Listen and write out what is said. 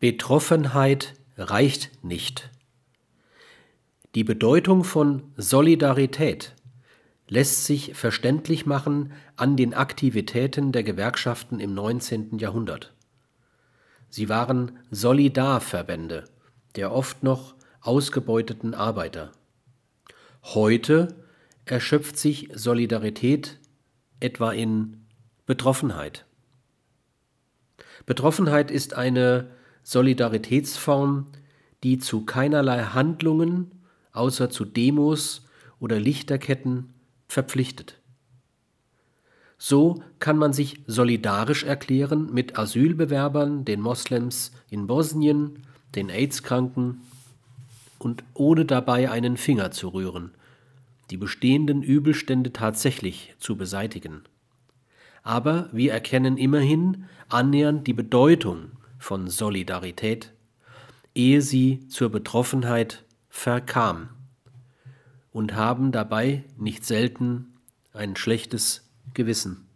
Betroffenheit reicht nicht. Die Bedeutung von Solidarität lässt sich verständlich machen an den Aktivitäten der Gewerkschaften im 19. Jahrhundert. Sie waren Solidarverbände der oft noch ausgebeuteten Arbeiter. Heute erschöpft sich Solidarität etwa in Betroffenheit. Betroffenheit ist eine Solidaritätsform, die zu keinerlei Handlungen außer zu Demos oder Lichterketten verpflichtet. So kann man sich solidarisch erklären mit Asylbewerbern, den Moslems in Bosnien, den AIDS-Kranken und ohne dabei einen Finger zu rühren, die bestehenden Übelstände tatsächlich zu beseitigen. Aber wir erkennen immerhin annähernd die Bedeutung von Solidarität, ehe sie zur Betroffenheit verkam und haben dabei nicht selten ein schlechtes Gewissen.